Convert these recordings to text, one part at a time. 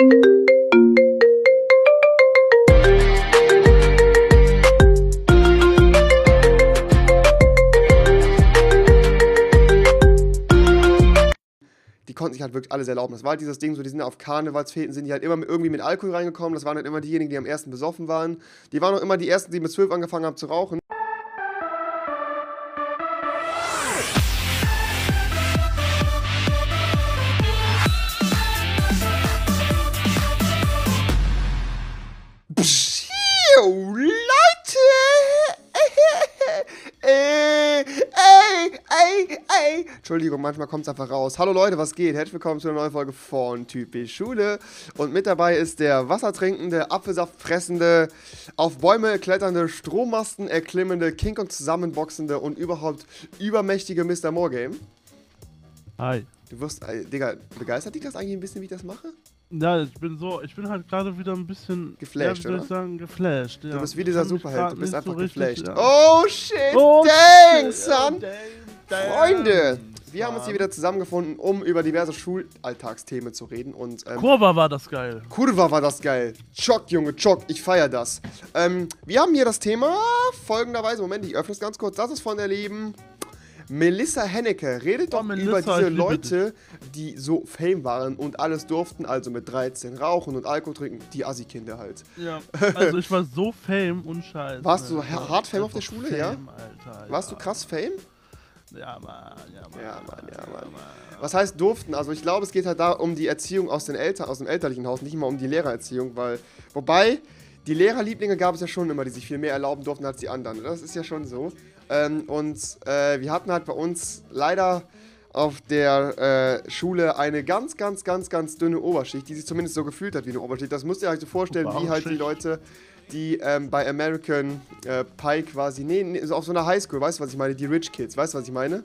die konnten sich halt wirklich alles erlauben. Das war halt dieses Ding, so die sind auf Karnevalsfäden, sind die halt immer mit, irgendwie mit Alkohol reingekommen. Das waren halt immer diejenigen, die am ersten besoffen waren. Die waren auch immer die ersten, die mit zwölf angefangen haben zu rauchen. Entschuldigung, manchmal kommt es einfach raus. Hallo Leute, was geht? Herzlich willkommen zu einer neuen Folge von Typisch Schule. Und mit dabei ist der wassertrinkende, Apfelsaft fressende, auf Bäume kletternde, Strommasten erklimmende, King Kong zusammenboxende und überhaupt übermächtige Mr. Morgame. Hi. Du wirst, äh, Digga, begeistert dich das eigentlich ein bisschen, wie ich das mache? Ja, ich bin so, ich bin halt gerade wieder ein bisschen Geflasht, ja, oder? ich sagen, geflasht. Ja. Du bist wie dieser Superheld, du bist einfach so richtig, geflasht. ja. Oh shit, Oh, dang, shit. son! Oh, dang. Freunde, wir haben uns hier wieder zusammengefunden, um über diverse Schulalltagsthemen zu reden. Und ähm, Kurva war das geil. Kurva war das geil. Chock, Junge, Chock, ich feier das. Ähm, wir haben hier das Thema folgenderweise, Moment, ich öffne es ganz kurz. Das ist von der lieben Melissa Hennecke. Redet Oh, doch Melissa, über diese Leute, die so Fame waren und alles durften, also mit 13 rauchen und Alkohol trinken. Die Assi-Kinder halt. Ja. Also ich war so fame und scheiße. Warst du hart Fame auf der Schule, ja? Fame, Alter, Warst ja. du krass Fame? Ja, Mann, ja, Mann. Ja, Mann, ja, Mann. Was heißt durften? Also ich glaube, es geht halt da um die Erziehung aus, den Eltern, aus dem elterlichen Haus, nicht immer um die Lehrererziehung, weil, wobei, die Lehrerlieblinge gab es ja schon immer, die sich viel mehr erlauben durften als die anderen. Das ist ja schon so. Ähm, und äh, wir hatten halt bei uns leider auf der äh, Schule eine ganz, ganz, ganz, ganz dünne Oberschicht, die sich zumindest so gefühlt hat wie eine Oberschicht. Das müsst ihr euch so vorstellen, wie halt die. Leute, die ähm, bei American äh, Pie quasi, nee, nee, so auf so einer Highschool, weißt du, was ich meine? Die Rich Kids, weißt du, was ich meine?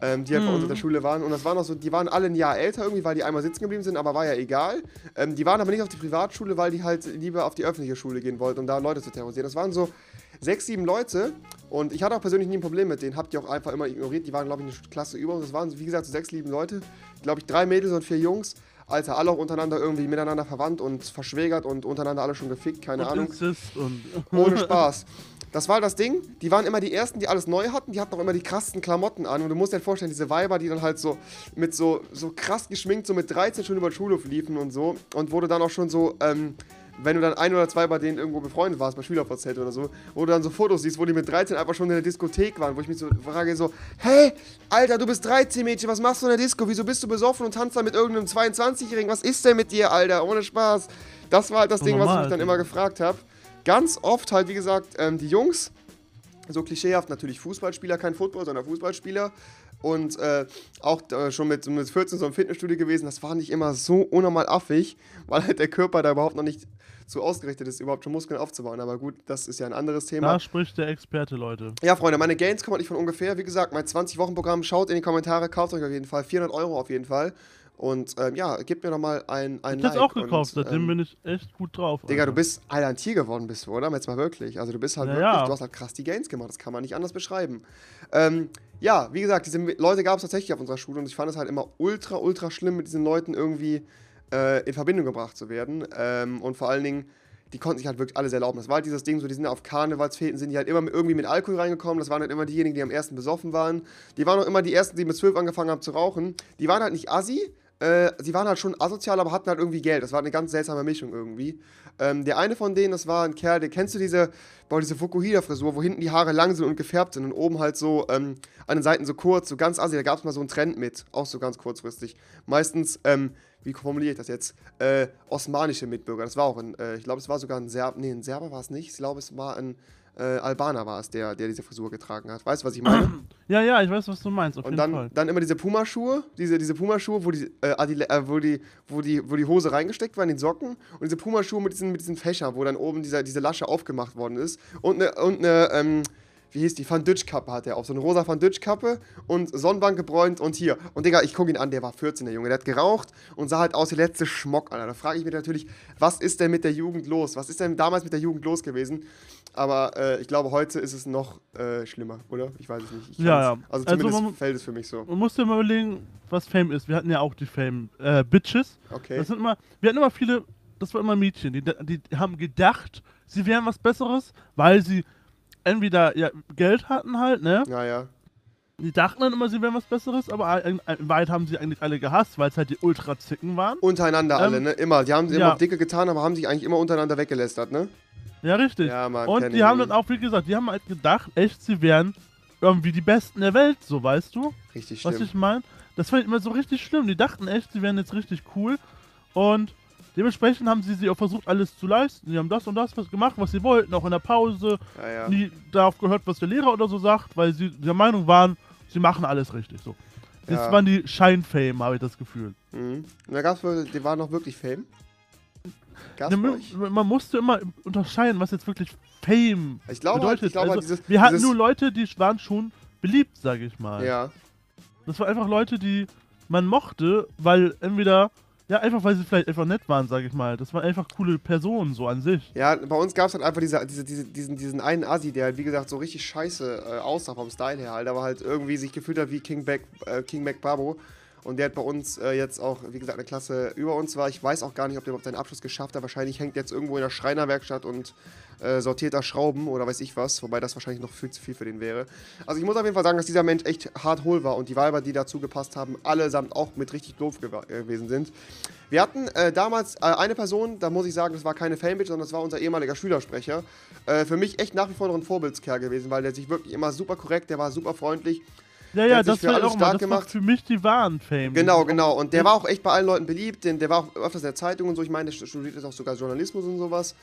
ähm, die halt bei uns in der Schule waren. Und das waren auch so, die waren alle ein Jahr älter irgendwie, weil die einmal sitzen geblieben sind, aber war ja egal. Ähm, die waren aber nicht auf die Privatschule, weil die halt lieber auf die öffentliche Schule gehen wollten, um da Leute zu terrorisieren. Das waren so sechs, sieben Leute und ich hatte auch persönlich nie ein Problem mit denen, hab die auch einfach immer ignoriert. Die waren, glaube ich, eine Klasse über uns. Das waren, wie gesagt, so sechs, sieben Leute. Glaube ich, drei Mädels und vier Jungs. Alter, alle auch untereinander irgendwie miteinander verwandt und verschwägert und untereinander alle schon gefickt, keine und Ahnung. Ohne Spaß. Das war das Ding. Die waren immer die Ersten, die alles neu hatten. Die hatten auch immer die krassen Klamotten an. Und du musst dir halt vorstellen, diese Weiber, die dann halt so mit so, so krass geschminkt, so mit 13 schon über den Schulhof liefen und so. Und wurde dann auch schon so, ähm, wenn du dann ein oder zwei bei denen irgendwo befreundet warst, bei Schülerverzelt oder so, wo du dann so Fotos siehst, wo die mit 13 einfach schon in der Diskothek waren, wo ich mich so frage, so, hey, Alter, du bist 13 Mädchen, was machst du in der Disco? Wieso bist du besoffen und tanzt da mit irgendeinem 22-Jährigen? Was ist denn mit dir, Alter? Ohne Spaß. Das war halt das So Ding, was ich normal, mich dann immer gefragt habe. Ganz oft halt, wie gesagt, ähm, die Jungs, so klischeehaft natürlich Fußballspieler, kein Football, sondern Fußballspieler. Und äh, auch äh, schon mit, mit 14 so im Fitnessstudio gewesen, das war nicht immer so unnormal affig, weil halt der Körper da überhaupt noch nicht so ausgerichtet ist, überhaupt schon Muskeln aufzubauen. Aber gut, das ist ja ein anderes Thema. da spricht der Experte, Leute. Ja, Freunde, meine Gains kommen halt nicht von ungefähr. Wie gesagt, mein 20-Wochen-Programm, schaut in die Kommentare, kauft euch auf jeden Fall. 400 Euro auf jeden Fall. Und ähm, ja, gebt mir nochmal ein, ein Ich hab's Like. auch gekauft, und, seitdem ähm, bin ich echt gut drauf. Digga, du Alter. bist Alter, ein Tier geworden, bist du, oder? Jetzt mal wirklich. Also du bist halt Ja, wirklich, ja. du hast halt krass die Gains gemacht, das kann man nicht anders beschreiben. Ähm, ja, wie gesagt, diese Leute gab es tatsächlich auf unserer Schule und ich fand es halt immer ultra, ultra schlimm, mit diesen Leuten irgendwie äh, in Verbindung gebracht zu werden. Ähm, und vor allen Dingen, die konnten sich halt wirklich alles erlauben. Das war halt dieses Ding, so die sind auf Karnevalsfäden, sind die halt immer irgendwie mit Alkohol reingekommen. Das waren halt immer diejenigen, die am ersten besoffen waren. Die waren auch immer die ersten, die mit zwölf angefangen haben zu rauchen. Die waren halt nicht assi, äh, sie waren halt schon asozial, aber hatten halt irgendwie Geld. Das war eine ganz seltsame Mischung irgendwie. Ähm, der eine von denen, das war ein Kerl, der kennst du diese, boah, diese Fukuhida-Frisur, wo hinten die Haare lang sind und gefärbt sind und oben halt so ähm, an den Seiten so kurz, so ganz assi. Da gab es mal so einen Trend mit, auch so ganz kurzfristig. Meistens, ähm, wie formuliere ich das jetzt? Äh, osmanische Mitbürger. Das war auch ein, äh, ich glaube, es war sogar ein Serb, nee, ein Serber war es nicht. Ich glaube, es war ein äh, Albaner war es, der, der diese Frisur getragen hat. Weißt du, was ich meine? Ja, ja, ich weiß, was du meinst, auf Und jeden dann, Fall. dann immer diese Pumaschuhe, diese, diese Pumaschuhe, wo die, äh, Adile, äh, wo, die, wo, die, wo die Hose reingesteckt war in den Socken und diese Pumaschuhe mit diesen, mit diesen Fächern, wo dann oben dieser, diese Lasche aufgemacht worden ist und eine, und eine ähm, wie hieß die? Van Dutch-Kappe hat er auf. So eine rosa Van Dutch-Kappe und Sonnenbank gebräunt und hier. Und Digga, ich gucke ihn an, der war 14, der Junge. Der hat geraucht und sah halt aus wie der letzte Schmock, Alter. Da frage ich mich natürlich, was ist denn mit der Jugend los? Was ist denn damals mit der Jugend los gewesen? Aber äh, ich glaube, heute ist es noch äh, schlimmer, oder? Ich weiß es nicht. Ich Ja, ja. Also Also zumindest man- fällt es für mich so. Man muss ja mal überlegen, was Fame ist. Wir hatten ja auch die Fame äh, Bitches. Okay. Das sind immer, wir hatten immer viele, das waren immer Mädchen, die, die haben gedacht, sie wären was Besseres, weil sie entweder ja, Geld hatten halt, ne? Ja, ja. Die dachten dann immer, sie wären was Besseres, aber in, in Wahrheit haben sie eigentlich alle gehasst, weil es halt die Ultra-Zicken waren. Untereinander Ähm, alle, ne? Immer. Die haben sie immer auf Dicke getan, aber haben sich eigentlich immer untereinander weggelästert, ne? Ja, richtig. Ja, Mann. Und die haben dann auch, wie gesagt, die haben halt gedacht, echt, sie wären irgendwie die Besten der Welt, so weißt du? Richtig Was schlimm. ich meine? Das fand ich immer so richtig schlimm. Die dachten echt, sie wären jetzt richtig cool. Und dementsprechend haben sie sich auch versucht, alles zu leisten. Die haben das und das was gemacht, was sie wollten, auch in der Pause. Ja, ja. Nie darauf gehört, was der Lehrer oder so sagt, weil sie der Meinung waren, sie machen alles richtig. So. Das Ja. waren die Scheinfame, habe ich das Gefühl. Mhm. Und da gab's die waren noch wirklich Fame. Ja, bei man, musste immer unterscheiden, was jetzt wirklich Fame Ich glaube, bedeutet. ich glaube also, dieses, wir hatten dieses, nur Leute, die waren schon beliebt, sage ich mal. Ja, Das waren einfach Leute, die man mochte, weil entweder, ja, einfach weil sie vielleicht einfach nett waren, sage ich mal. Das waren einfach coole Personen so an sich. ja, bei uns gab es halt einfach diese, diese, diese, diesen, diesen einen Assi, der halt, wie gesagt, so richtig scheiße äh, aussah vom Style her halt, aber halt irgendwie sich gefühlt hat wie King Mac, äh, King Mac Babo. Und der hat bei uns äh, jetzt auch, wie gesagt, eine Klasse über uns war. Ich weiß auch gar nicht, ob der überhaupt seinen Abschluss geschafft hat. Wahrscheinlich hängt jetzt irgendwo in der Schreinerwerkstatt und äh, sortiert da Schrauben oder weiß ich was. Wobei das wahrscheinlich noch viel zu viel für den wäre. Also ich muss auf jeden Fall sagen, dass dieser Mensch echt hart hohl war und die Weiber, die dazu gepasst haben, allesamt auch mit richtig doof gewa- äh, gewesen sind. Wir hatten äh, damals äh, eine Person, da muss ich sagen, das war keine Fanbitch, sondern das war unser ehemaliger Schülersprecher. Äh, für mich echt nach wie vor noch ein Vorbildskerl gewesen, weil der sich wirklich immer super korrekt, der war super freundlich. Ja, ja, das für war auch stark war gemacht. für mich die wahren Fame. Genau, genau. Und der war auch echt bei allen Leuten beliebt, denn der war auch öfters in der Zeitung und so. Ich meine, der studiert jetzt auch sogar Journalismus und sowas.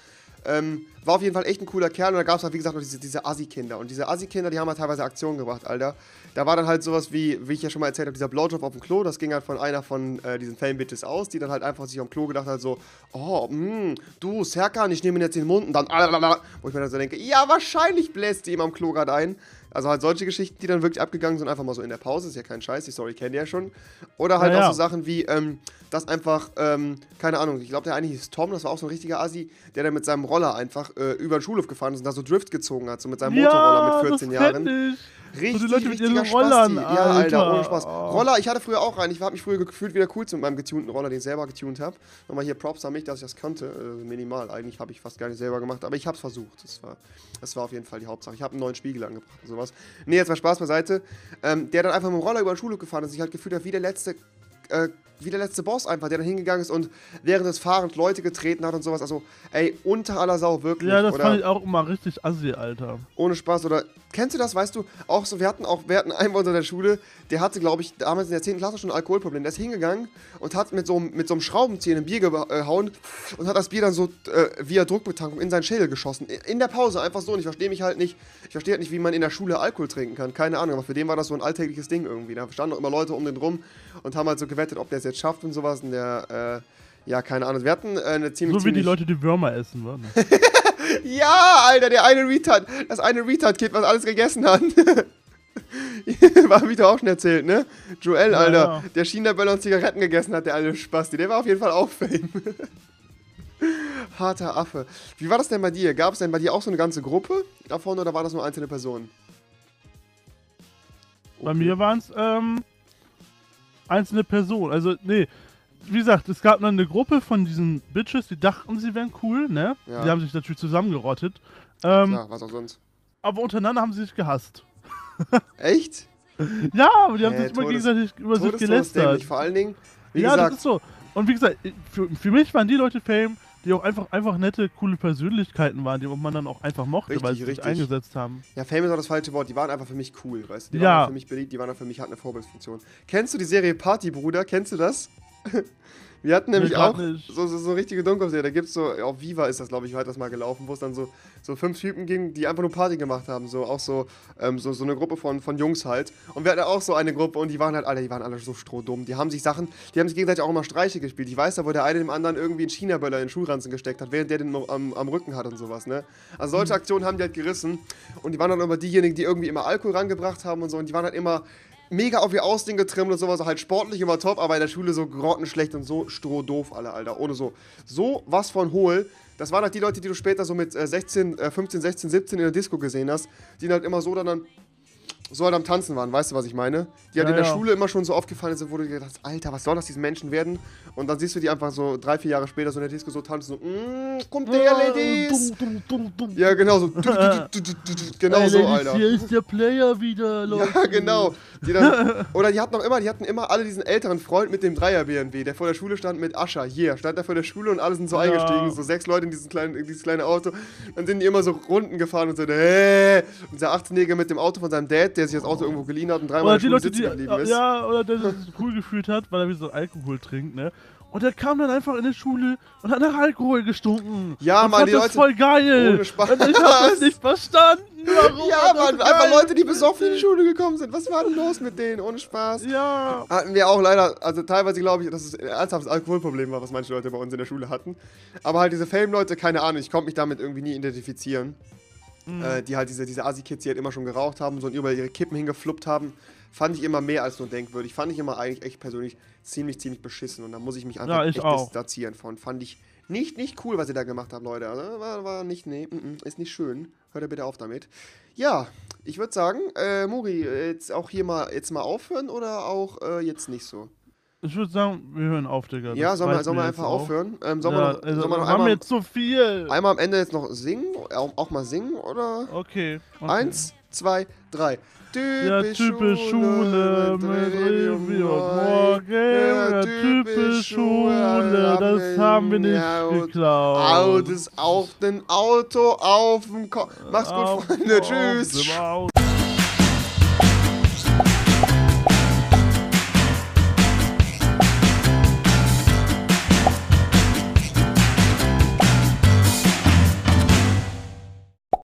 Ähm, war auf jeden Fall echt ein cooler Kerl und da gab es halt, wie gesagt, noch diese, diese Assi-Kinder. Und diese Assi-Kinder, die haben halt teilweise Aktionen gebracht, Alter. Da war dann halt sowas wie, wie ich ja schon mal erzählt habe, dieser Blowjob auf dem Klo. Das ging halt von einer von äh, diesen Fame-Bitches aus, die dann halt einfach sich am Klo gedacht hat, so, oh, mh, du, Serkan, ich nehme ihn jetzt in den Mund und dann, alalala. wo ich mir dann so denke, ja, wahrscheinlich bläst die ihm am Klo gerade ein. Also halt solche Geschichten, die dann wirklich abgegangen sind, einfach mal so in der Pause, ist ja kein Scheiß, die Story kennt ihr ja schon. Oder halt Ja, auch so Sachen wie, ähm, dass einfach, ähm, keine Ahnung, ich glaube, der eine hieß Tom, das war auch so ein richtiger Assi, der dann mit seinem Roller einfach äh, über den Schulhof gefahren ist und da so Drift gezogen hat, so mit seinem Motorroller ja, mit 14 das Jahren. ich. Richtig, So die Leute mit ihren Rollern, Spasti. Ja, Alter, Alter. ohne Spaß. Roller, ich hatte früher auch einen. Ich habe mich früher gefühlt wieder cool mit meinem getunten Roller, den ich selber getunt habe. Nochmal hier Props an mich, dass ich das konnte. Äh, minimal. Eigentlich habe ich fast gar nicht selber gemacht, aber ich habe es versucht. Das war, das war auf jeden Fall die Hauptsache. Ich habe einen neuen Spiegel angebracht und sowas. Nee, jetzt mal Spaß beiseite. Ähm, der dann einfach mit dem Roller über den Schulhof gefahren ist und sich halt gefühlt hat wie der letzte. Äh, wie der letzte Boss einfach, der dann hingegangen ist und während des Fahrens Leute getreten hat und sowas. Also, ey, unter aller Sau, wirklich. Ja, das Oder fand ich auch immer richtig assi, Alter. ohne Spaß. Oder kennst du das, weißt du, auch so, wir hatten auch, wir hatten einen bei uns in der Schule, der hatte, glaube ich, damals in der 10. Klasse schon ein Alkoholproblem. Der ist hingegangen und hat mit so, einem- mit so einem Schraubenzieher ein Bier gehauen und hat das Bier dann so äh, via Druckbetankung in seinen Schädel geschossen. In der Pause, einfach so. Und ich verstehe mich halt nicht, ich verstehe halt nicht, wie man in der Schule Alkohol trinken kann. Keine Ahnung, aber für den war das so ein alltägliches Ding irgendwie. Da standen auch immer Leute um den rum und haben halt so gewettet, ob der jetzt schafft und sowas. Und der, äh, ja, keine Ahnung. Wir hatten äh, eine ziemlich. So wie die Leute die Würmer essen, ne? ja, Alter, der eine Retard, das eine Retard-Kid, was alles gegessen hat. war wieder auch schon erzählt, ne? Joel, Ja, Alter, ja. der China-Böller und Zigaretten gegessen hat, der alte Spasti. Der war auf jeden Fall auch Fame. Harter Affe. Wie war das denn bei dir? Gab es denn bei dir auch so eine ganze Gruppe davon oder waren das nur einzelne Personen? Bei mir waren es ähm, einzelne Personen. Also, nee, wie gesagt, es gab dann eine Gruppe von diesen Bitches, die dachten, sie wären cool, ne? Ja. Die haben sich natürlich zusammengerottet. Ähm, Ja, was auch sonst. aber untereinander haben sie sich gehasst. Echt? Ja, aber die haben Äh, sich immer gegenseitig über sich gelästert. Vor allen Dingen, wie ja, gesagt, das ist so. Und wie gesagt, für, für mich waren die Leute Fame, die auch einfach, einfach nette, coole Persönlichkeiten waren, die man dann auch einfach mochte, Richtig, weil sie sich richtig. eingesetzt haben. Ja, Fame ist auch das falsche Wort. Die waren einfach für mich cool, weißt du? Die Ja. waren für mich beliebt, die waren für mich, hatten eine Vorbildsfunktion. Kennst du die Serie Party, Bruder? Kennst du das? Wir hatten nämlich auch so, so, so richtige Dummkopfserie. Da gibt es so, auf Viva ist das, glaube ich, war das mal gelaufen, wo es dann so, so fünf Typen ging, die einfach nur Party gemacht haben. So auch so, ähm, so, so eine Gruppe von, von Jungs halt. Und wir hatten auch so eine Gruppe und die waren halt alle, die waren alle so strohdumm. Die haben sich Sachen, die haben sich gegenseitig auch immer Streiche gespielt. Ich weiß da, wo der eine dem anderen irgendwie einen China-Böller in den Schulranzen gesteckt hat, während der den am, am Rücken hat und sowas, ne? Also solche Aktionen haben die halt gerissen. Und die waren dann immer diejenigen, die irgendwie immer Alkohol rangebracht haben und so. Und die waren halt immer mega auf ihr Aussehen getrimmt und sowas, halt sportlich immer top, aber in der Schule so grottenschlecht und so strohdoof alle, Alter. Ohne so. So was von hohl. Das waren halt die Leute, die du später so mit äh, 16, äh, 15, 16, 17 in der Disco gesehen hast, die halt immer so dann, dann so halt am Tanzen waren, weißt du, was ich meine? Die halt Ja, in der ja. Schule immer schon so aufgefallen sind, wo du gedacht hast, Alter, was soll das diesen Menschen werden? Und dann siehst du die einfach so drei, vier Jahre später so in der Disco so tanzen, so, mm, kommt der, Ladies! Dum, dum, dum, dum. Ja, genau so. Genau so, Ladies, Alter. Hier ist der Player wieder, Leute. Ja, genau. Die dann, oder die hatten noch immer, die hatten immer alle diesen älteren Freund mit dem Dreier BMW, der vor der Schule stand mit Ascher. Hier, stand da vor der Schule und alle sind so Ja. eingestiegen, so sechs Leute in, diesen kleinen, in dieses kleine Auto. Dann sind die immer so Runden gefahren und so, äh, und dieser 18-Jährige mit dem Auto von seinem Dad, der sich das Auto irgendwo geliehen hat und dreimal Oder die Leute, sitzen die, geblieben ist. ja, oder der sich cool gefühlt hat, weil er wie so Alkohol trinkt, ne? Und der kam dann einfach in der Schule und hat nach Alkohol gestunken. Ja, und Mann, die das Leute- voll geil. Ohne Spaß. Und ich hab das nicht verstanden. Warum Ja, Mann, einfach geil? Leute, die besoffen in die Schule gekommen sind. Was war denn los mit denen? Ohne Spaß. Ja. Hatten wir auch leider, also teilweise glaube ich, dass es ein ernsthaftes Alkoholproblem war, was manche Leute bei uns in der Schule hatten. Aber halt diese Fame-Leute, keine Ahnung, ich konnte mich damit irgendwie nie identifizieren. Mhm. Äh, die halt diese, diese Asi-Kids, die halt immer schon geraucht haben so und überall ihre Kippen hingefluppt haben, fand ich immer mehr als nur denkwürdig. Fand ich immer eigentlich echt persönlich ziemlich, ziemlich beschissen. Und da muss ich mich einfach Ja, ich echt auch. distanzieren von. Fand ich nicht, nicht cool, was ihr da gemacht habt, Leute. Also, war, war nicht, nee, mm, mm, ist nicht schön. Hört ihr bitte auf damit. Ja, ich würde sagen, äh, Muri, jetzt auch hier mal jetzt mal aufhören oder auch äh, jetzt nicht so? Ich würde sagen, wir hören auf, Digga. Das ja, sollen wir, sollen wir einfach auch. aufhören? Ähm, sollen ja, wir noch, also, sollen wir noch haben einmal, jetzt so viel. einmal am Ende jetzt noch singen? Auch, auch mal singen, oder? Okay. okay. Eins, zwei, drei. Ja, typisch Schule mit Revi und Morgen. Ja, typisch Schule, das haben wir nicht geklaut. Autos auf den Auto, auf dem Kopf. Mach's gut, Freunde. Tschüss.